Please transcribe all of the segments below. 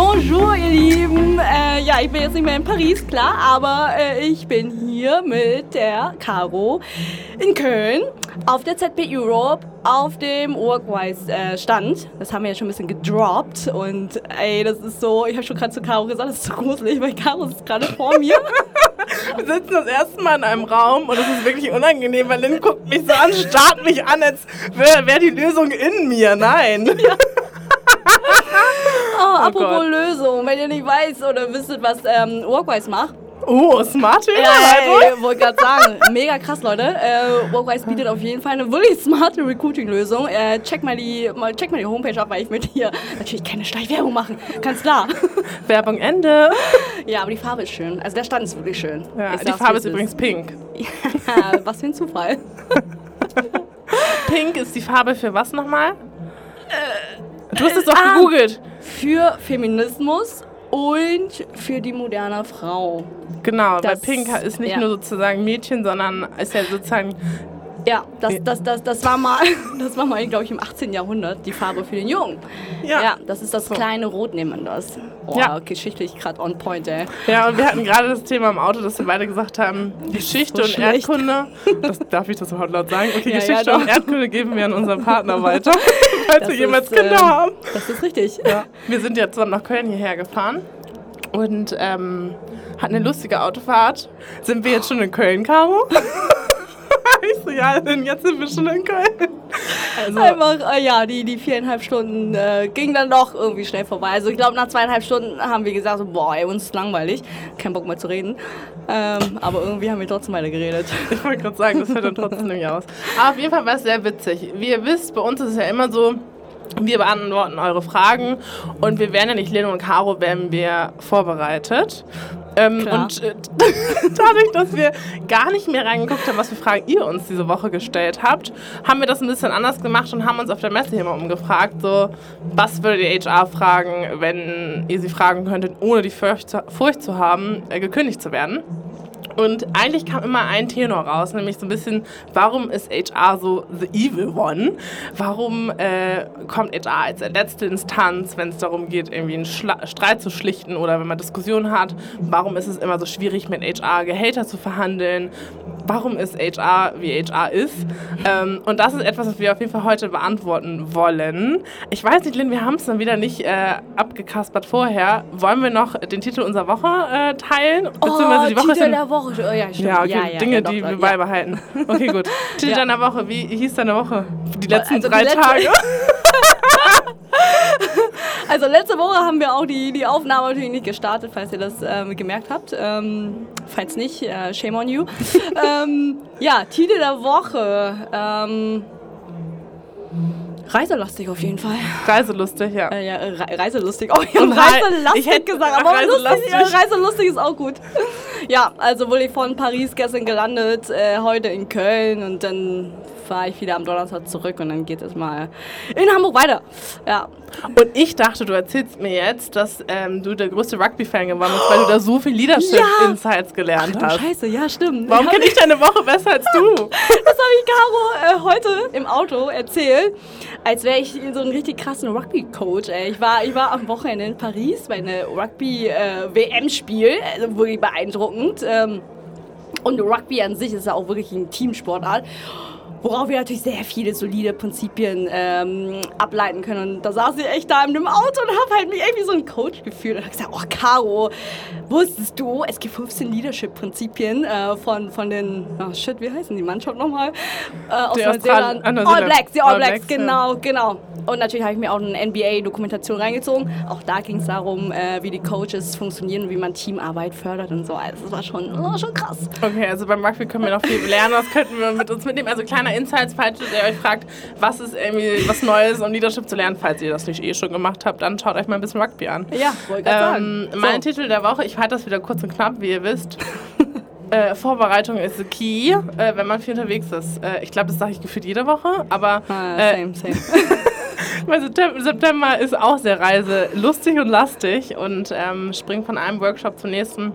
Bonjour, ihr Lieben. Äh, ja, ich bin jetzt nicht mehr in Paris, klar, aber äh, ich bin hier mit der Caro in Köln auf der ZB Europe auf dem Workwise-Stand. Äh, das haben wir ja schon ein bisschen gedroppt und ey, das ist so, ich habe schon gerade zu Caro gesagt, das ist so gruselig, weil Caro ist gerade vor mir. wir sitzen das erste Mal in einem Raum und es ist wirklich unangenehm, weil Lynn guckt mich so an, starrt mich an, als wäre wär die Lösung in mir. Nein. Ja. Oh, apropos Gott. Lösung, wenn ihr nicht weißt oder wisstet, was ähm, Workwise macht, Oh, smarte Überleitung. Ja, wollte gerade sagen, mega krass, Leute. Äh, Workwise bietet auf jeden Fall eine wirklich smarte Recruiting-Lösung. Äh, check, mal die, mal, check mal die Homepage ab, weil ich möchte hier natürlich keine Schleichwerbung machen. Ganz klar. Werbung Ende. Ja, aber die Farbe ist schön. Also der Stand ist wirklich schön. Ja, die Farbe ist übrigens pink. Ja, was für ein Zufall. pink ist die Farbe für was nochmal? Äh, du hast es doch ah, gegoogelt. Für Feminismus und für die moderne Frau. Genau, das, weil Pink ist nicht ja. nur sozusagen Mädchen, sondern ist ja sozusagen ja, das, das, das, das war mal, das war mal, glaube ich, im 18. Jahrhundert die Farbe für den Jungen. Ja. ja das ist das kleine Rot, nehmen wir das. Oh, ja. geschichtlich gerade on point, ey. Ja, und wir hatten gerade das Thema im Auto, dass wir beide gesagt haben, Geschichte so und schlecht. Erdkunde. Das, darf ich das überhaupt laut sagen? Okay, ja, Geschichte ja, und Erdkunde geben wir an unseren Partner weiter, falls das wir jemals Kinder äh, haben. Das ist richtig. Ja. Wir sind jetzt nach Köln hierher gefahren und ähm, hatten eine lustige Autofahrt. Sind wir jetzt schon in Köln, Caro? ich so, ja, denn jetzt sind wir schon in Köln. Also Einfach, äh, ja, die, die viereinhalb Stunden äh, gingen dann doch irgendwie schnell vorbei. Also ich glaube, nach zweieinhalb Stunden haben wir gesagt, so, boah, ey, uns ist langweilig, kein Bock mehr zu reden. Ähm, aber irgendwie haben wir trotzdem weiter geredet. Ich wollte gerade sagen, das hört dann trotzdem nicht aus. Aber auf jeden Fall war es sehr witzig. Wie ihr wisst, bei uns ist es ja immer so, wir beantworten eure Fragen und wir werden ja nicht, Leno und Caro, werden wir vorbereitet. Ähm, und äh, dadurch, dass wir gar nicht mehr reingeguckt haben, was für Fragen ihr uns diese Woche gestellt habt, haben wir das ein bisschen anders gemacht und haben uns auf der Messe hier mal umgefragt, so, was würdet ihr HR fragen, wenn ihr sie fragen könntet, ohne die Furcht zu, Furcht zu haben, äh, gekündigt zu werden. Und eigentlich kam immer ein Tenor raus, nämlich so ein bisschen, warum ist HR so the evil one? Warum äh, kommt HR als letzte Instanz, wenn es darum geht, irgendwie einen Schla Streit zu schlichten oder wenn man Diskussionen hat? Warum ist es immer so schwierig, mit HR Gehälter zu verhandeln? Warum ist HR wie HR ist? Ähm, und das ist etwas, was wir auf jeden Fall heute beantworten wollen. Ich weiß nicht, Lynn, wir haben es dann wieder nicht äh, abgekaspert vorher. Wollen wir noch den Titel unserer Woche äh, teilen? Beziehungsweise oh, die Woche Titel der Woche. Oh, ja, stimmt. Ja, okay, ja, ja, Dinge, ja, doch, die wir beibehalten. Okay, gut. Titel deiner Woche, wie hieß deine Woche? Die letzten also drei die letzte Tage. also letzte Woche haben wir auch die, die Aufnahme natürlich nicht gestartet, falls ihr das ähm, gemerkt habt. Ähm, falls nicht, äh, shame on you. ähm, ja, Titel der Woche. Ähm, Reiselustig auf jeden Fall. Reiselustig, ja. Äh, ja Re Reiselustig. Oh, ich habe Reiselastig ich hätte gesagt, aber reiselustig, reiselustig ist auch gut. Ja, also wurde ich von Paris gestern gelandet, äh, heute in Köln und dann fahre ich wieder am Donnerstag zurück und dann geht es mal in Hamburg weiter. Ja. Und ich dachte, du erzählst mir jetzt, dass ähm, du der größte Rugby-Fan geworden bist, weil du da so viel Leadership-Insights ja. gelernt Ach, hast. Scheiße, ja, stimmt. Warum kenne ich deine Woche besser als du? das habe ich Caro äh, heute im Auto erzählt, als wäre ich so ein richtig krassen Rugby-Coach. Ich war, ich war am Wochenende in Paris bei einem Rugby-WM-Spiel, äh, also wirklich beeindruckend. Ähm, und Rugby an sich ist ja auch wirklich ein Teamsportart. Worauf wir natürlich sehr viele solide Prinzipien ähm, ableiten können. Und da saß ich echt da in dem Auto und habe halt mich irgendwie so ein Coach gefühlt und habe gesagt, oh Caro, wusstest du, es gibt 15 Leadership-Prinzipien äh, von, von den, oh shit, wie heißen die Mannschaft nochmal? Äh, aus Neuseeland. All Blacks, die All, All Blacks, Blacks, genau, ja. genau. Und natürlich habe ich mir auch eine NBA-Dokumentation reingezogen. Auch da ging es darum, äh, wie die Coaches funktionieren und wie man Teamarbeit fördert und so. Also das war schon, das war schon krass. Okay, also beim Rugby können wir noch viel lernen. Was könnten wir mit uns mitnehmen? Also kleiner Insights, falls ihr euch fragt, was ist irgendwie was Neues, um Leadership zu lernen. Falls ihr das nicht eh schon gemacht habt, dann schaut euch mal ein bisschen Rugby an. Ja, wollte ähm, sagen. Mein so. Titel der Woche, ich halte das wieder kurz und knapp, wie ihr wisst. Äh, Vorbereitung ist the key, äh, wenn man viel unterwegs ist. Äh, ich glaube, das sage ich gefühlt jede Woche, aber. Ah, same, same. Weil September ist auch sehr reiselustig und lastig und ähm, springt von einem Workshop zum nächsten.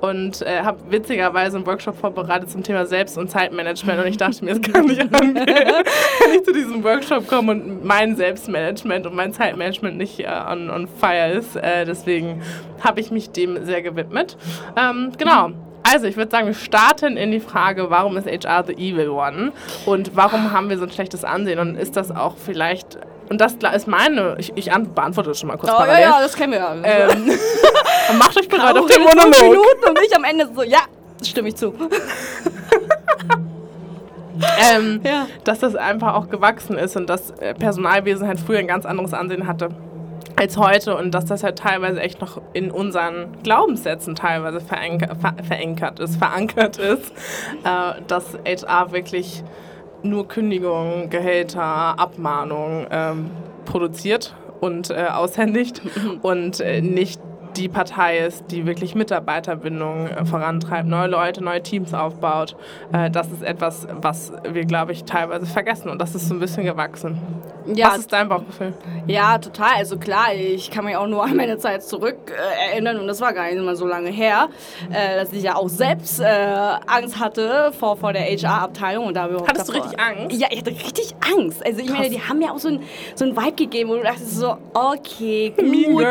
Und äh, habe witzigerweise einen Workshop vorbereitet zum Thema Selbst- und Zeitmanagement und ich dachte mir, es kann nicht angehen, wenn ich zu diesem Workshop komme und mein Selbstmanagement und mein Zeitmanagement nicht äh, on, on fire ist. Äh, deswegen habe ich mich dem sehr gewidmet. Ähm, genau. Also, ich würde sagen, wir starten in die Frage, warum ist HR the evil one? Und warum haben wir so ein schlechtes Ansehen? Und ist das auch vielleicht. Und das ist meine. Ich, ich beantworte das schon mal kurz. Oh, ja, parallel. ja, das kennen wir ja. Ähm, macht euch bereit auf den Monolog. Minuten und ich am Ende so, ja, stimme ich zu. Ähm, Ja. Dass das einfach auch gewachsen ist und dass äh, Personalwesen halt früher ein ganz anderes Ansehen hatte als heute und dass das halt teilweise echt noch in unseren Glaubenssätzen teilweise veranker, ver, verankert ist, verankert ist, äh, dass HR wirklich nur Kündigungen, Gehälter, Abmahnungen ähm, produziert und äh, aushändigt und äh, nicht die Partei ist, die wirklich Mitarbeiterbindung äh, vorantreibt, neue Leute, neue Teams aufbaut. Äh, das ist etwas, was wir, glaube ich, teilweise vergessen und das ist so ein bisschen gewachsen. Ja, Was ist dein Bauchgefühl? Ja, total. Also klar, ich kann mich auch nur an meine Zeit zurück äh, erinnern und das war gar nicht mal so lange her, äh, dass ich ja auch selbst äh, Angst hatte vor, vor der HR-Abteilung und da Hattest du davor- richtig Angst? Ja, ich hatte richtig Angst. Also ich meine, Krass. die haben mir auch so einen so einen Vibe gegeben, wo du dachtest so, okay, gut,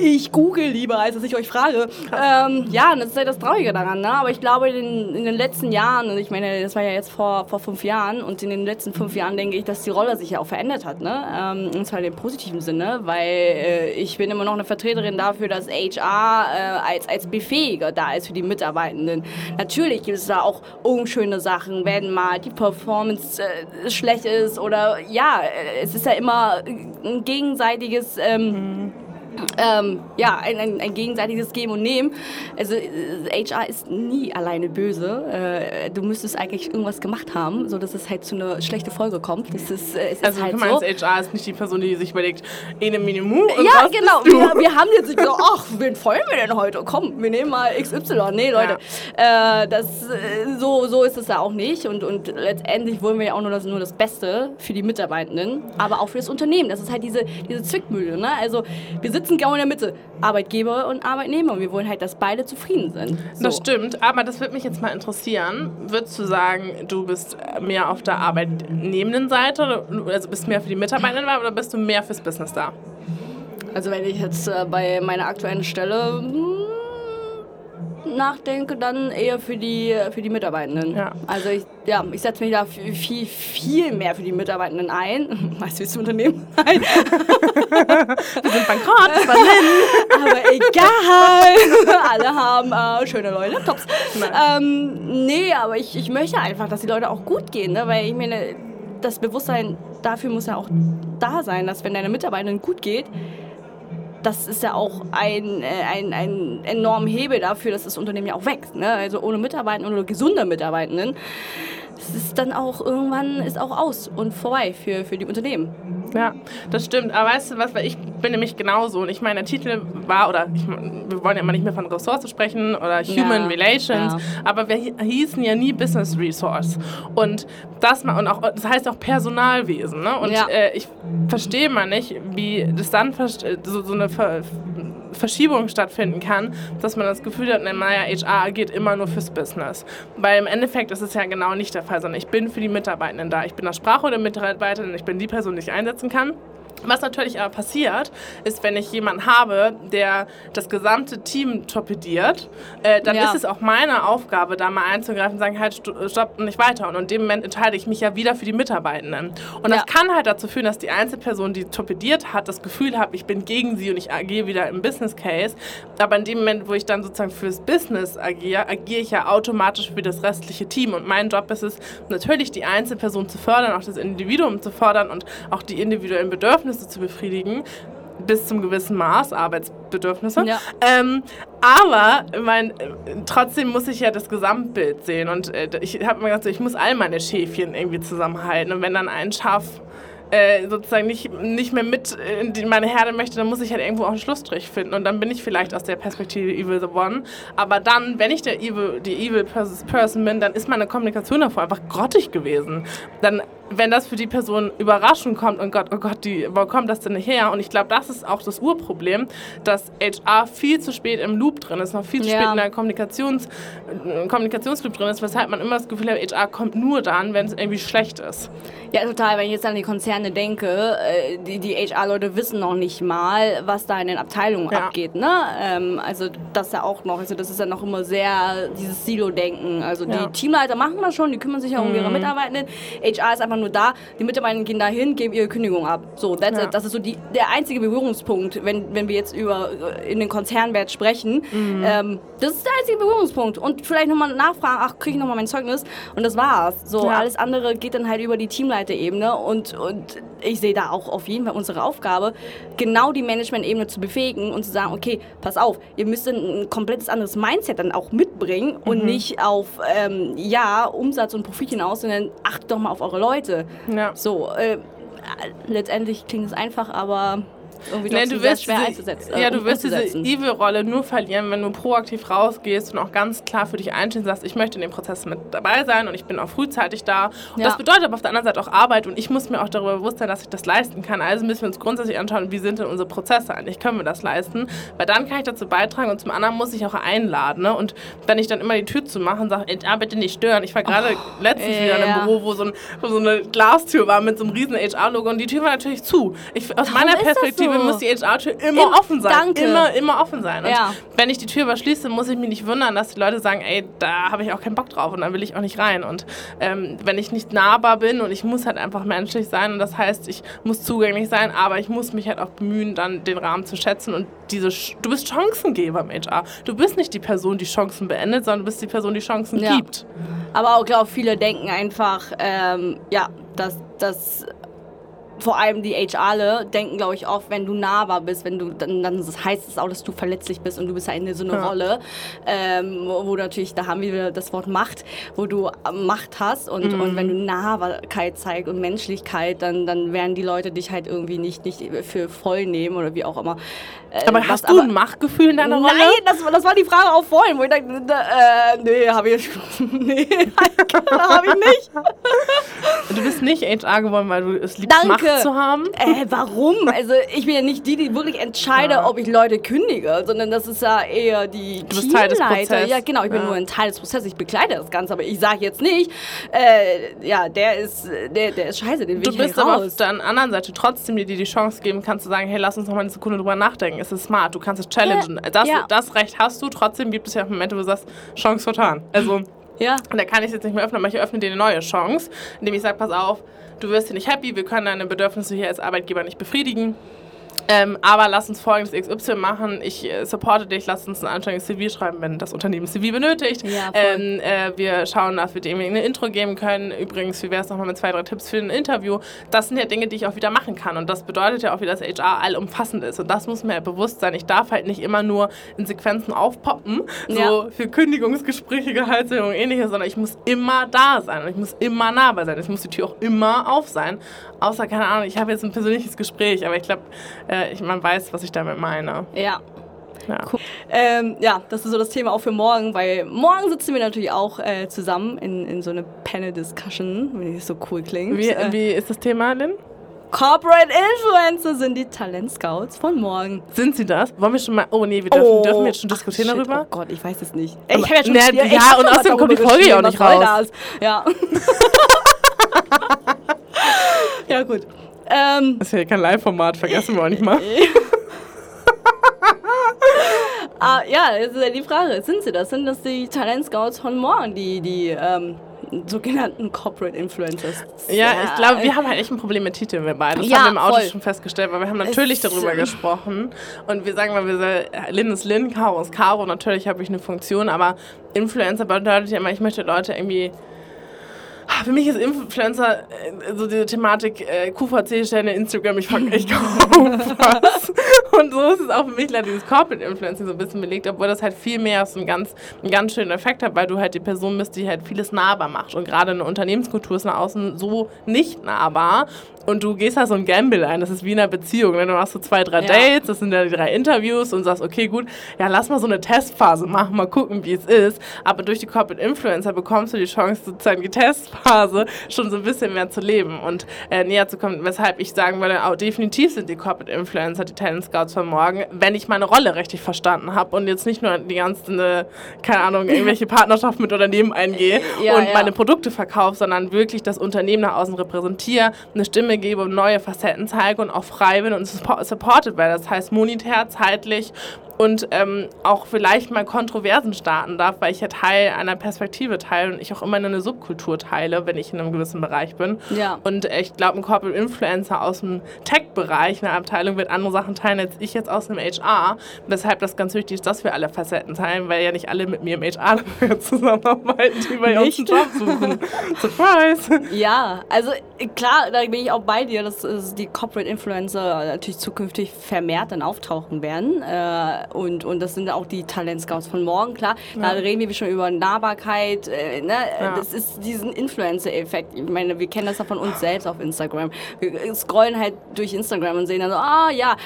ich google lieber, als dass ich euch frage. Ähm, ja, das ist halt das Traurige daran, ne? Aber ich glaube, in, den- in den letzten Jahren, und ich meine, das war ja jetzt vor, vor fünf Jahren, und in den letzten fünf Jahren denke ich, dass die Rolle sich ja auch verändert hat, ne? Ähm, und zwar im positiven Sinne, weil äh, ich bin immer noch eine Vertreterin dafür, dass HR äh, als, als Befähiger da ist für die Mitarbeitenden. Natürlich gibt es da auch unschöne Sachen, wenn mal die Performance äh, schlecht ist oder ja, äh, es ist ja immer ein gegenseitiges ähm, ähm, ja, ein, ein, ein gegenseitiges Geben und Nehmen. Also äh, HR ist nie alleine böse. Äh, du müsstest eigentlich irgendwas gemacht haben, so dass es halt zu einer schlechten Folge kommt. Das ist, äh, es ist Also halt du so. meinst, HR ist nicht die Person, die sich überlegt, ene Minimu und Ja, genau. Wir, wir haben jetzt so, ach, wen feuern wir denn heute? Komm, wir nehmen mal XY. Nee, Leute, äh, das, äh, so, so ist es ja auch nicht. Und, und letztendlich wollen wir ja auch nur das, nur das Beste für die Mitarbeitenden, aber auch für das Unternehmen. Das ist halt diese, diese Zwickmühle. Ne? Also wir sitzen genau in der Mitte, Arbeitgeber und Arbeitnehmer. Und wir wollen halt, dass beide zufrieden sind. So. Das stimmt, aber das würde mich jetzt mal interessieren. Würdest du sagen, du bist mehr auf der arbeitnehmenden Seite, also bist mehr für die Mitarbeitenden da oder bist du mehr fürs Business da? Also wenn ich jetzt äh, bei meiner aktuellen Stelle hm, nachdenke, dann eher für die, für die Mitarbeitenden. Ja. Also ich, ja, ich setze mich da viel, viel mehr für die Mitarbeitenden ein. Weißt du, wie das Unternehmen ein? Wir sind bankrott, Berlin. Aber egal. Alle haben äh, schöne neue Laptops. Ähm, nee, aber ich, ich möchte einfach, dass die Leute auch gut gehen. Ne? Weil ich meine, das Bewusstsein dafür muss ja auch da sein, dass wenn deine Mitarbeitenden gut geht, das ist ja auch ein, äh, ein, ein enormer Hebel dafür, dass das Unternehmen ja auch wächst. Ne? Also ohne Mitarbeitenden oder gesunde Mitarbeitenden, ist dann auch irgendwann ist auch aus und vorbei für, für die Unternehmen. Ja, das stimmt. Aber weißt du was, weil ich bin nämlich genauso. Und ich meine, der Titel war, oder ich, wir wollen ja immer nicht mehr von Ressource sprechen oder Human Ja, Relations, ja. aber wir hi- hießen ja nie Business Resource. Und das und auch, das heißt auch Personalwesen. Ne? Und Ja. äh, ich verstehe mal nicht, wie das dann so, so eine Ver Verschiebung stattfinden kann, dass man das Gefühl hat, naja, HR geht immer nur fürs Business. Weil im Endeffekt ist es ja genau nicht der Fall, sondern ich bin für die Mitarbeitenden da. Ich bin das Sprachrohr der Mitarbeitenden, ich bin die Person, die ich kann. Was natürlich aber passiert, ist, wenn ich jemanden habe, der das gesamte Team torpediert, äh, dann Ja. ist es auch meine Aufgabe, da mal einzugreifen und sagen, halt, stu- stopp, nicht weiter. Und in dem Moment entscheide ich mich ja wieder für die Mitarbeitenden. Und das Ja. kann halt dazu führen, dass die Einzelperson, die torpediert hat, das Gefühl hat, ich bin gegen sie und ich agiere wieder im Business Case. Aber in dem Moment, wo ich dann sozusagen fürs Business agiere, agiere ich ja automatisch für das restliche Team. Und mein Job ist es, natürlich die Einzelperson zu fördern, auch das Individuum zu fördern und auch die individuellen Bedürfnisse zu befriedigen. Bis zum gewissen Maß, Arbeitsbedürfnisse. Ja. Ähm, aber mein, trotzdem muss ich ja das Gesamtbild sehen. Und äh, ich habe gesagt, so, ich muss all meine Schäfchen irgendwie zusammenhalten. Und wenn dann ein Schaf äh, sozusagen nicht, nicht mehr mit in meine Herde möchte, dann muss ich halt irgendwo auch einen Schlussstrich finden. Und dann bin ich vielleicht aus der Perspektive Evil the One. Aber dann, wenn ich der Evil, die Evil Pers- Person bin, dann ist meine Kommunikation davor einfach grottig gewesen. Dann wenn das für die Person überraschend kommt und Gott, oh Gott, die, wo kommt das denn her? Und ich glaube, das ist auch das Urproblem, dass HR viel zu spät im Loop drin ist, noch viel zu Ja. spät in der Kommunikations, äh, Kommunikationsloop drin ist, weshalb man immer das Gefühl hat, HR kommt nur dann, wenn es irgendwie schlecht ist. Ja, total. Wenn ich jetzt an die Konzerne denke, äh, die, die HR-Leute wissen noch nicht mal, was da in den Abteilungen Ja. abgeht. Ne? Ähm, also das ja auch noch. Also das ist ja noch immer sehr dieses Silo-Denken. Also Ja. die Teamleiter machen das schon, die kümmern sich ja um ihre Mitarbeitenden. HR ist einfach nur da, die Mitarbeiter gehen dahin, geben ihre Kündigung ab. So, Ja. das ist so die, der einzige Berührungspunkt, wenn, wenn wir jetzt über äh, in den Konzernwert sprechen. Ähm, das ist der einzige Berührungspunkt. Und vielleicht nochmal nachfragen, ach, kriege ich nochmal mein Zeugnis? Und das war's. So, Ja. alles andere geht dann halt über die Teamleiterebene und, und ich sehe da auch auf jeden Fall unsere Aufgabe, genau die Management-Ebene zu befähigen und zu sagen, okay, pass auf, ihr müsst ein, komplettes anderes Mindset dann auch mitbringen und nicht auf, ähm, ja, Umsatz und Profit hinaus, sondern achtet doch mal auf eure Leute. Ja. So, äh, letztendlich klingt es einfach, aber irgendwie Nee, du wirst schwer diese, einzusetzen. äh, ja, du wirst diese. Evil-Rolle nur verlieren, wenn du proaktiv rausgehst und auch ganz klar für dich einstehst und sagst, ich möchte in dem Prozess mit dabei sein und ich bin auch frühzeitig da. Und Ja. das bedeutet aber auf der anderen Seite auch Arbeit und ich muss mir auch darüber bewusst sein, dass ich das leisten kann. Also müssen wir uns grundsätzlich anschauen, wie sind denn unsere Prozesse eigentlich? Können wir das leisten? Weil dann kann ich dazu beitragen und zum anderen muss ich auch einladen. Ne? Und wenn ich dann immer die Tür zumache und sage, ah, bitte nicht stören. Ich war gerade letztens wieder in einem Büro, wo so, ein, wo so eine Glastür war mit so einem riesen HR-Logo und die Tür war natürlich zu. Ich, aus meiner ist das Perspektive so? muss die HR-Tür immer Im- offen sein. Danke. Immer, immer offen sein. Und Ja. wenn ich die Tür überschließe, muss ich mich nicht wundern, dass die Leute sagen, ey, da habe ich auch keinen Bock drauf und dann will ich auch nicht rein. Und ähm, wenn ich nicht nahbar bin und ich muss halt einfach menschlich sein und das heißt, ich muss zugänglich sein, aber ich muss mich halt auch bemühen, dann den Rahmen zu schätzen und diese, Sch- du bist Chancengeber im HR. Du bist nicht die Person, die Chancen beendet, sondern du bist die Person, die Chancen Ja. gibt. Aber auch, glaube viele denken einfach, ähm, ja, dass, dass vor allem die HRle denken, glaube ich, oft, wenn du nahbar bist, wenn du, dann, dann heißt es auch, dass du verletzlich bist und du bist ja in so eine Ja. Rolle, ähm, wo, natürlich, da haben wir das Wort Macht, wo du äh, Macht hast und, Mhm. und wenn du Nahbarkeit zeigst und Menschlichkeit, dann, dann werden die Leute dich halt irgendwie nicht, nicht für voll nehmen oder wie auch immer. Äh, Aber hast du ein Machtgefühl in deiner Rolle? Nein, das, war- das war die Frage auch vorhin, wo ich dachte, äh, nee, habe ich, nee, habe ich nicht. Du bist nicht HR geworden, weil du es liebst, Danke. Macht zu haben. Äh, warum? Also ich bin ja nicht die, die wirklich entscheide, Ja. ob ich Leute kündige, sondern das ist ja eher die Du bist Teil des. Prozesses. Ja, genau, ich bin Ja. nur ein Teil des Prozesses, ich begleite das Ganze, aber ich sage jetzt nicht, äh, ja, der ist, der, der ist scheiße, den will Du ich bist halt aber raus. auf der anderen Seite trotzdem dir die die Chance geben kannst zu sagen, hey, lass uns noch mal eine Sekunde drüber nachdenken. Es ist smart, du kannst es challengen. Das, ja. das Recht hast du, trotzdem gibt es ja Momente, wo du sagst, Chance vertan. Also, Ja, und da kann ich es jetzt nicht mehr öffnen, aber ich öffne dir eine neue Chance, indem ich sage, pass auf, du wirst hier nicht happy, wir können deine Bedürfnisse hier als Arbeitgeber nicht befriedigen. Ähm, aber lass uns folgendes XY machen. Ich äh, supporte dich, lass uns ein anständiges CV schreiben, wenn das Unternehmen CV benötigt. Ja, ähm, äh, wir schauen, dass wir dem eine Intro geben können. Übrigens, wie wäre es nochmal mit zwei, drei Tipps für ein Interview? Das sind ja Dinge, die ich auch wieder machen kann. Und das bedeutet ja auch wieder, dass HR allumfassend ist. Und das muss mir ja bewusst sein. Ich darf halt nicht immer nur in Sequenzen aufpoppen, so Ja. für Kündigungsgespräche, Gehaltserhöhung und ähnliches, sondern ich muss immer da sein und ich muss immer nahbar sein. Es muss die Tür auch immer auf sein. Außer, keine Ahnung, ich habe jetzt ein persönliches Gespräch, aber ich glaube, äh, ich, man weiß, was ich damit meine. ja. Ja. Ähm, ja, das ist so das Thema auch für morgen, weil morgen sitzen wir natürlich auch äh, zusammen in, in so eine Panel-Discussion, wenn das so cool klingt. Wie, äh, wie ist das Thema, Lynn? Corporate Influencer sind die Talentscouts von morgen. Sind sie das? Wollen wir schon mal. Oh nee, wir dürfen, dürfen wir jetzt schon diskutieren Ach, shit, darüber? Oh Gott, ich weiß es nicht. Ey, ich habe ja schon Ne, ja, hab und außerdem kommt die Folge ja auch nicht raus. Ja. ja, gut. Ähm, Das ist ja kein Live-Format, vergessen wir auch nicht mal. ah, ja, jetzt ist ja die Frage, sind sie das? Sind das die Talentscouts von morgen, die, die ähm, sogenannten Corporate Influencers? Ja, ich glaube, wir haben halt echt ein Problem mit Titeln, wir beide. Das Ja, haben wir im Auto voll. schon festgestellt, weil wir haben natürlich Es- darüber gesprochen. Und wir sagen mal, wir sind, Lynn ist Lynn, Caro ist Caro. Natürlich habe ich eine Funktion, aber Influencer bedeutet ja immer, ich möchte Leute irgendwie. Ah, Für mich ist Influencer äh, so diese Thematik äh, QVC-Sterne, Instagram, ich, fang- ich kaufe was. Und so ist es auch für mich leider dieses Corporate Influencing so ein bisschen belegt, obwohl das halt viel mehr so einen ganz, einen ganz schönen Effekt hat, weil du halt die Person bist, die halt vieles nahbar macht. Und gerade eine Unternehmenskultur ist nach außen so nicht nahbar. Und du gehst da so ein Gamble ein. Das ist wie in einer Beziehung. Ne? Du machst so zwei, drei Ja. Dates, das sind ja die drei Interviews und sagst, okay, gut, ja, lass mal so eine Testphase machen, mal gucken, wie es ist. Aber durch die Corporate Influencer bekommst du die Chance, sozusagen die Testphase schon so ein bisschen mehr zu leben und äh, näher zu kommen. Weshalb ich sagen würde, auch definitiv sind die Corporate Influencer die Talent Scouts von morgen, wenn ich meine Rolle richtig verstanden habe und jetzt nicht nur die ganzen, äh, keine Ahnung, irgendwelche Partnerschaften mit Unternehmen eingehe Ja, und ja. meine Produkte verkaufe, sondern wirklich das Unternehmen nach außen repräsentiere, eine Stimme gebe und neue Facetten zeige und auch frei bin und suppo- supported werde. Das heißt monetär, zeitlich und ähm, auch vielleicht mal Kontroversen starten darf, weil ich ja Teil einer Perspektive teile und ich auch immer eine Subkultur teile, wenn ich in einem gewissen Bereich bin. Ja. Und äh, ich glaube, ein Corporate Influencer aus dem Tech-Bereich, eine Abteilung, wird andere Sachen teilen als ich jetzt aus dem HR. Weshalb das ganz wichtig ist, dass wir alle Facetten teilen, weil ja nicht alle mit mir im HR zusammenarbeiten, die bei uns einen? Job suchen. Surprise! Ja, also äh, klar, da bin ich auch bei dir, dass, dass die Corporate Influencer natürlich zukünftig vermehrt dann auftauchen werden. Äh, und, und das sind auch die Talent Scouts von morgen, klar. Da reden wir schon über Nahbarkeit. Äh, ne? Ja. Das ist diesen Influencer-Effekt. Ich meine, wir kennen das ja von uns selbst auf Instagram. Wir scrollen halt durch Instagram und sehen dann so, ah ja,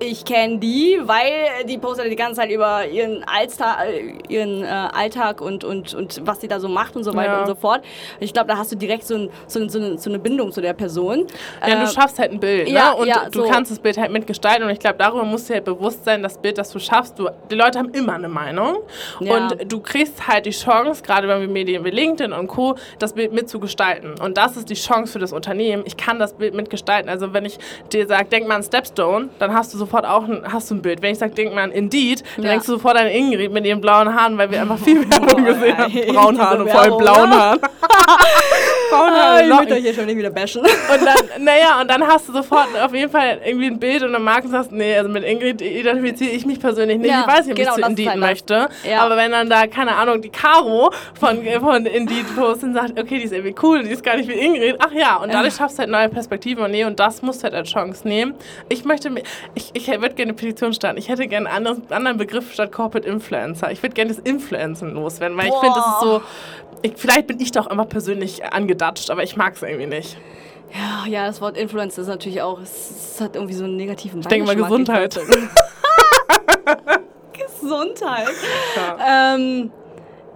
ich kenne die, weil die postet die ganze Zeit über ihren, Alltag, ihren äh, Alltag und, und, und was sie da so macht und so weiter Ja. und so fort. Ich glaube, da hast du direkt so, ein, so, so, eine, so eine Bindung zu der Person. Ja, Äh, du schaffst halt ein Bild, ja, ne? Und ja, du so. kannst das Bild halt mitgestalten. Und ich glaube, darüber musst du halt bewusst sein, das Bild, das du schaffst. Du, die Leute haben immer eine Meinung. Und du kriegst halt die Chance, gerade wenn wir Medien wie LinkedIn und Co., das Bild mitzugestalten. Und das ist die Chance für das Unternehmen. Ich kann das Bild mitgestalten. Also wenn ich dir sage, denk mal an Stepstone, dann hast du sofort auch ein, hast du ein Bild. Wenn ich sage, denk mal an Indeed, dann Ja. denkst du sofort an Ingrid mit ihren blauen Haaren, weil wir einfach viel Werbung Boah, gesehen haben. diese Haaren und vor allem blauen? Haaren. Braune Ah, ich Locken. hier schon nicht wieder bashen. Und dann, naja, und dann hast du sofort auf jeden Fall irgendwie ein Bild und dann magst du sagst, nee, also mit Ingrid identifiziere ich mich persönlich nicht. Ja, ich weiß nicht, ob genau, ich zu Indeed halt möchte. Ja. Aber wenn dann da, keine Ahnung, die Caro von, von Indeed postet und sagt, okay, die ist irgendwie cool, die ist gar nicht wie Ingrid. Ach ja, und dadurch schaffst du halt neue Perspektiven und nee, und das musst du halt als Chance nehmen. Ich möchte, mir- ich, ich würde gerne eine Petition starten. Ich hätte gerne einen anderen, anderen Begriff statt Corporate Influencer. Ich würde gerne das Influencen loswerden, weil ich finde, das ist so, ich, vielleicht bin ich doch immer persönlich angedatscht, aber ich mag es irgendwie nicht. Ja, ja, das Wort Influencer ist natürlich auch, es, es hat irgendwie so einen negativen Ich denke mal. Gesundheit. Gesundheit. Ja. Ähm,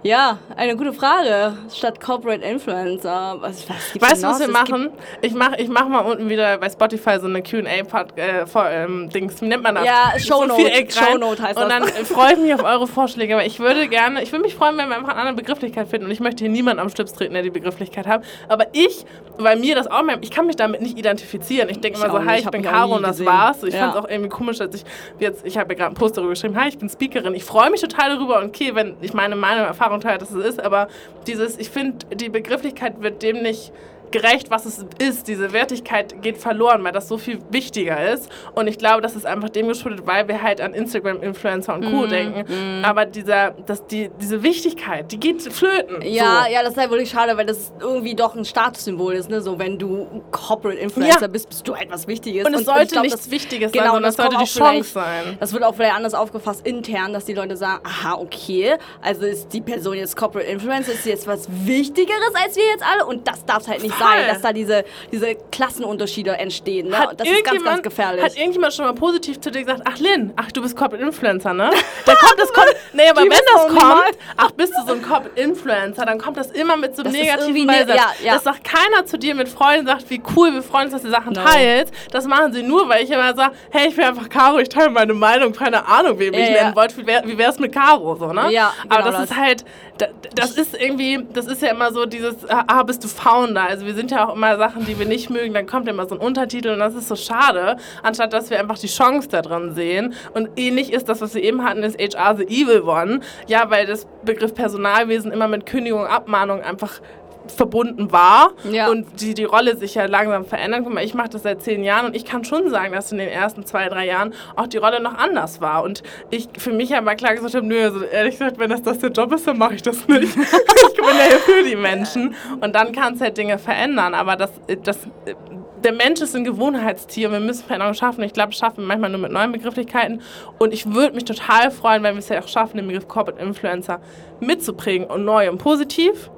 ja, eine gute Frage. Statt Corporate Influencer. Was, was gibt's Weißt du, was wir machen? Ich mache ich mach mal unten wieder bei Spotify so eine Qa-Dings. Äh, ähm, nennt man das? Ja, Shownote. Shownote heißt Und das. dann äh, freue ich mich auf eure Vorschläge. Aber ich würde gerne, ich würde mich freuen, wenn wir einfach eine andere Begrifflichkeit finden. Und ich möchte hier niemanden am Schlips treten, der die Begrifflichkeit hat. Aber ich, weil mir das auch, ich kann mich damit nicht identifizieren. Ich denke Ich immer so, hi, ich Hab bin Caro und das gesehen. war's. Ich Ja. fand es auch irgendwie komisch, als ich jetzt, ich habe ja gerade einen Post darüber geschrieben, hi, ich bin Speakerin. Ich freue mich total darüber. Und okay, wenn ich meine Meinung und Erfahrung teile, dass es ist. Aber dieses, ich finde, die Begrifflichkeit wird dem nicht gerecht, was es ist. Diese Wertigkeit geht verloren, weil das so viel wichtiger ist. Und ich glaube, das ist einfach dem geschuldet, weil wir halt an Instagram-Influencer und Co. denken. Aber dieser, das, die, diese Wichtigkeit, die geht flöten. Ja, so. ja, das ist halt wirklich schade, weil das irgendwie doch ein Statussymbol ist, ne? So, wenn du Corporate Influencer Ja. bist, bist du halt was Wichtiges. Und es sollte glaub, nichts das- Wichtiges genau, sein, sondern und es sollte die Chance sein. Das wird auch vielleicht anders aufgefasst intern, dass die Leute sagen, aha, okay, also ist die Person jetzt Corporate Influencer, ist sie jetzt was Wichtigeres als wir jetzt alle und das darf halt nicht. Sein, dass da diese, diese Klassenunterschiede entstehen. Ne? Hat das ist ganz, ganz gefährlich. Hat irgendjemand schon mal positiv zu dir gesagt, ach Lynn, ach du bist Corporate Influencer, ne? Da kommt das kommt, nee, aber wenn das kommt, ach bist du so ein Corporate Influencer, dann kommt das immer mit so einem Das negativen ne- Beisatz. ja, ja. Das sagt keiner zu dir mit Freunden, sagt, wie cool, wir freuen uns, dass du Sachen No. teilst. Das machen sie nur, weil ich immer sage, hey, ich bin einfach Caro, ich teile meine Meinung, keine Ahnung, wem ich Ja, nennen wollte, wie, wär, wie wär's mit Caro, so, ne? Ja, aber genau das, das. ist halt, das ist irgendwie, das ist ja immer so dieses, ah, bist du Founder? Also wir sind ja auch immer Sachen, die wir nicht mögen, dann kommt immer so ein Untertitel und das ist so schade, anstatt dass wir einfach die Chance da drin sehen. Und ähnlich ist das, was wir eben hatten, ist HR the Evil One. Ja, weil das Begriff Personalwesen immer mit Kündigung, Abmahnung einfach verbunden war Ja. und die, die Rolle sich ja langsam verändert. Mal, ich mache das seit zehn Jahren und ich kann schon sagen, dass in den ersten zwei, drei Jahren auch die Rolle noch anders war. Und ich für mich aber klar gesagt habe, nö, also ehrlich gesagt, wenn das, das der Job ist, dann mache ich das nicht. ich bin ja hier für die Menschen. Und dann kann es halt Dinge verändern. Aber das, das, der Mensch ist ein Gewohnheitstier und wir müssen Veränderungen schaffen. Ich glaube, schaffen wir manchmal nur mit neuen Begrifflichkeiten. Und ich würde mich total freuen, wenn wir es ja auch schaffen, den Begriff Corporate Influencer mitzuprägen und neu und positiv.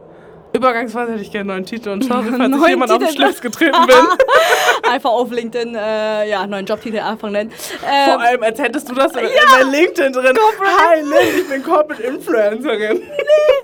Übergangsweise hätte ich gerne einen neuen Titel und sorry, falls ich jemand auf den. Schlips getreten bin. einfach auf LinkedIn äh, ja, neuen Jobtitel einfach nennen. Ähm, Vor allem, als hättest du das in, ja, in LinkedIn drin. Corporate. Hi Lynn, ich bin Corporate Influencerin. Nee.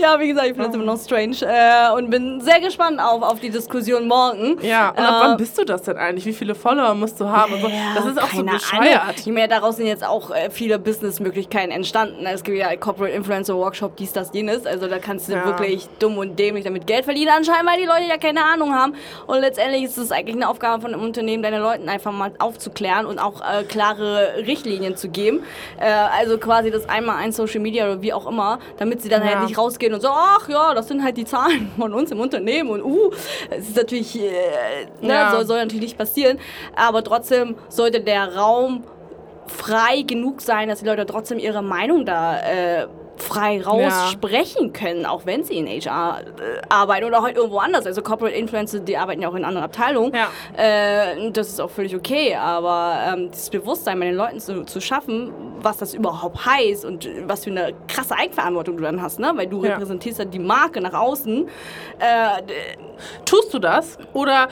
Ja, wie gesagt, ich finde das immer noch strange äh, und bin sehr gespannt auf, auf die Diskussion morgen. Ja, und ab äh, wann bist du das denn eigentlich? Wie viele Follower musst du haben? Ja, das ist auch so bescheuert. Ahnung. Ich meine, daraus sind jetzt auch äh, viele Businessmöglichkeiten entstanden. Es gibt ja Corporate Influencer Workshop, dies, das, jenes. Also da kannst du ja. wirklich dumm und dämlich damit Geld verdienen anscheinend, weil die Leute ja keine Ahnung haben. Und letztendlich ist es eigentlich eine Aufgabe von einem Unternehmen, deine Leuten einfach mal aufzuklären und auch äh, klare Richtlinien zu geben. Äh, also quasi das einmal ein Social Media oder wie auch immer, damit sie dann halt ja. halt nicht rausgehen und so, ach ja, das sind halt die Zahlen von uns im Unternehmen und uh, es ist natürlich, äh, ne, ja. soll, soll natürlich nicht passieren, aber trotzdem sollte der Raum frei genug sein, dass die Leute trotzdem ihre Meinung da äh, frei raussprechen ja. können, auch wenn sie in HR äh, arbeiten oder halt irgendwo anders. Also Corporate Influencer, die arbeiten ja auch in anderen Abteilungen. Ja. Äh, das ist auch völlig okay, aber ähm, dieses Bewusstsein bei den Leuten zu, zu, schaffen, was das überhaupt heißt und was für eine krasse Eigenverantwortung du dann hast, ne? weil du ja. repräsentierst ja die Marke nach außen. Äh, tust du das oder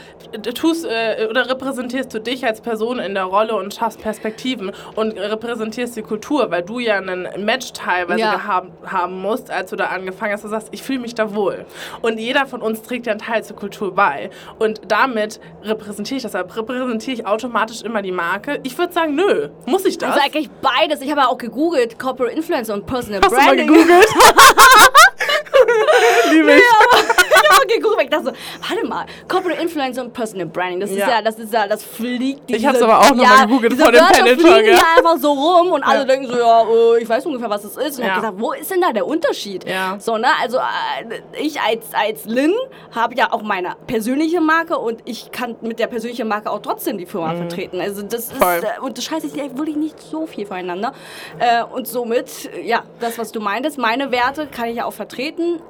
tust äh, oder repräsentierst du dich als Person in der Rolle und schaffst Perspektiven und repräsentierst die Kultur, weil du ja einen Match teilweise ja. gehabt haben, haben musst, als du da angefangen hast, du sagst, ich fühle mich da wohl. Und jeder von uns trägt ja einen Teil zur Kultur bei. Und damit repräsentiere ich das. Repräsentiere ich automatisch immer die Marke? Ich würde sagen, nö. Muss ich das? Also eigentlich beides. Ich habe ja auch gegoogelt, Corporate Influencer und Personal Hast Branding. Du mal gegoogelt? Liebe ich. Nee, geguckt, ich dachte so, warte mal, Corporate Influencer und Personal Branding, das ist ja, ja das ist ja, das fliegt. Diese, ich habe es aber auch nochmal ja, gegoogelt vor dem Panel Talk. Ja. einfach so rum und alle denken so, ja, uh, ich weiß ungefähr, was das ist. Und ich habe gesagt, wo ist denn da der Unterschied? Ja. So, ne, also äh, ich als, als Lynn habe ja auch meine persönliche Marke und ich kann mit der persönlichen Marke auch trotzdem die Firma mhm. vertreten. Also das Voll. ist, äh, und das scheiße ist wirklich nicht so viel voneinander. Äh, und somit, ja, das, was du meintest, meine Werte kann ich ja auch vertreten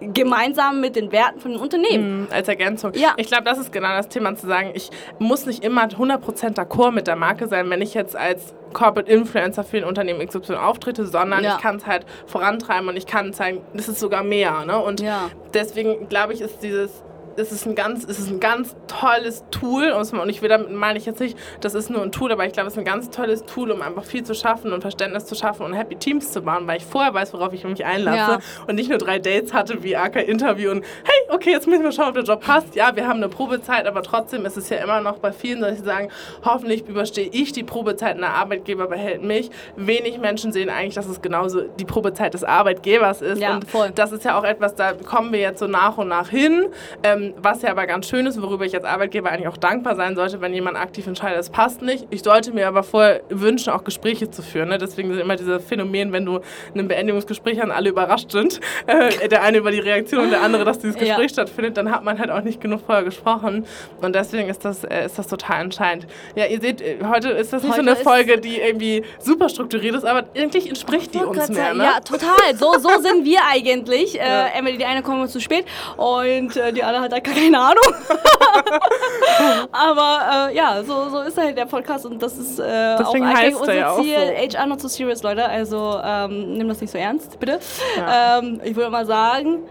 gemeinsam mit den Werten von den Unternehmen. Mhm, als Ergänzung. Ja. Ich glaube, das ist genau das Thema, zu sagen, ich muss nicht immer 100% d'accord mit der Marke sein, wenn ich jetzt als Corporate Influencer für ein Unternehmen XY auftrete, sondern ja. ich kann es halt vorantreiben und ich kann zeigen, das ist sogar mehr. Ne? Und ja. deswegen glaube ich, ist dieses es ist ein ganz, es ist ein ganz tolles Tool. Und ich will damit meine ich jetzt nicht, das ist nur ein Tool, aber ich glaube, es ist ein ganz tolles Tool, um einfach viel zu schaffen und Verständnis zu schaffen und Happy Teams zu bauen, weil ich vorher weiß, worauf ich mich einlasse ja. und nicht nur drei Dates hatte wie AK Interview und hey, okay, jetzt müssen wir schauen, ob der Job passt. Ja, wir haben eine Probezeit, aber trotzdem ist es ja immer noch bei vielen, dass sie sagen, hoffentlich überstehe ich die Probezeit und der Arbeitgeber behält mich. Wenig Menschen sehen eigentlich, dass es genauso die Probezeit des Arbeitgebers ist. Ja, und voll. das ist ja auch etwas, da kommen wir jetzt so nach und nach hin. Ähm, was ja aber ganz schön ist, worüber ich als Arbeitgeber eigentlich auch dankbar sein sollte, wenn jemand aktiv entscheidet, es passt nicht. Ich sollte mir aber vorher wünschen, auch Gespräche zu führen. Ne? Deswegen sind immer diese Phänomen, wenn du in einem Beendigungsgespräch an alle überrascht sind, äh, der eine über die Reaktion und der andere, dass dieses Gespräch ja. stattfindet, dann hat man halt auch nicht genug vorher gesprochen. Und deswegen ist das, äh, ist das total entscheidend. Ja, ihr seht, äh, heute ist das nicht heute so eine Folge, die irgendwie super strukturiert ist, aber eigentlich entspricht oh, die uns Gott mehr. Ne? Ja, total. So, so sind wir eigentlich. Ja. Äh, Emily, die eine kommt zu spät und äh, die andere hat halt gar keine Ahnung. Aber äh, ja, so, so ist halt der Podcast und das ist äh, auch eigentlich unser ja Ziel. So. HR not so serious, Leute. Also ähm, nimm das nicht so ernst, bitte. Ja. Ähm, ich würde mal sagen,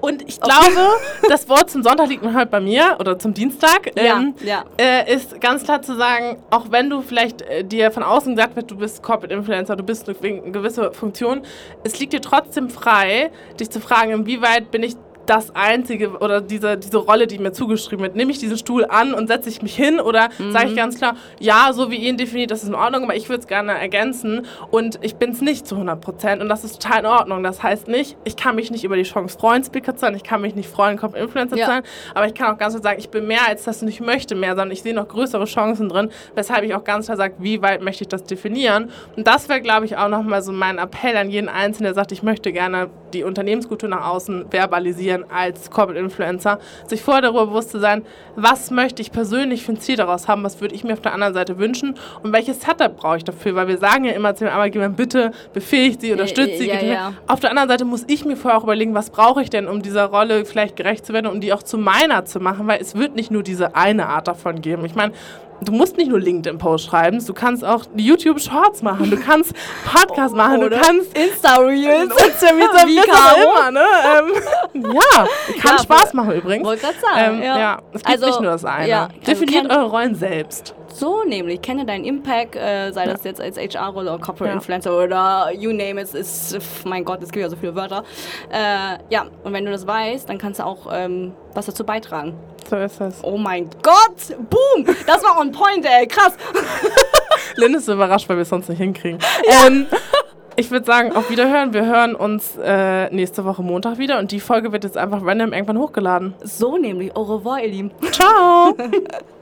und ich glaube, das Wort zum Sonntag liegt halt bei mir oder zum Dienstag. Ähm, ja, ja. Äh, ist ganz klar zu sagen, auch wenn du vielleicht äh, dir von außen gesagt wird, du bist Corporate Influencer, du bist eine gewisse Funktion, es liegt dir trotzdem frei, dich zu fragen, inwieweit bin ich das einzige oder diese, diese Rolle, die mir zugeschrieben wird. Nehme ich diesen Stuhl an und setze ich mich hin oder mhm. sage ich ganz klar, ja, so wie ihn definiert, das ist in Ordnung, aber ich würde es gerne ergänzen und ich bin es nicht zu 100 Prozent und das ist total in Ordnung. Das heißt nicht, ich kann mich nicht über die Chance freuen, Speaker zu sein, ich kann mich nicht freuen, Kopf Influencer ja. zu sein, aber ich kann auch ganz klar sagen, ich bin mehr als das und ich möchte mehr, sondern ich sehe noch größere Chancen drin, weshalb ich auch ganz klar sage, wie weit möchte ich das definieren. Und das wäre, glaube ich, auch nochmal so mein Appell an jeden Einzelnen, der sagt, ich möchte gerne die Unternehmenskultur nach außen verbalisieren als Corporate Influencer, sich vorher darüber bewusst zu sein, was möchte ich persönlich für ein Ziel daraus haben, was würde ich mir auf der anderen Seite wünschen und welches Setup brauche ich dafür, weil wir sagen ja immer zu den Arbeitgebern, bitte befähigt sie, unterstützt sie. Ja, ja. Auf der anderen Seite muss ich mir vorher auch überlegen, was brauche ich denn, um dieser Rolle vielleicht gerecht zu werden, um die auch zu meiner zu machen, weil es wird nicht nur diese eine Art davon geben. Ich meine, du musst nicht nur LinkedIn-Posts schreiben, du kannst auch YouTube-Shorts machen, du kannst Podcasts machen, Oder du kannst Insta-Reels. Instagram, Wie immer, ne? Ähm, ja, kann Ja, Spaß machen übrigens. Wollte gerade sagen. Ähm, ja. ja. es gibt Also, nicht nur das eine. ja, Definiert also kenn- eure Rollen selbst. So nämlich, kenne deinen Impact, äh, sei das jetzt als HR-Rolle oder Corporate Ja. Influencer oder you name it, ist, mein Gott, es gibt ja so viele Wörter. Äh, ja, und wenn du das weißt, dann kannst du auch ähm, was dazu beitragen. So ist das. Oh mein Gott, boom, das war on point, ey, krass. Lynn ist überrascht, weil wir es sonst nicht hinkriegen. Ähm, ich würde sagen, auf Wiederhören. Wir hören uns äh, nächste Woche Montag wieder und die Folge wird jetzt einfach random irgendwann hochgeladen. So nämlich, au revoir, ihr Lieben. Ciao!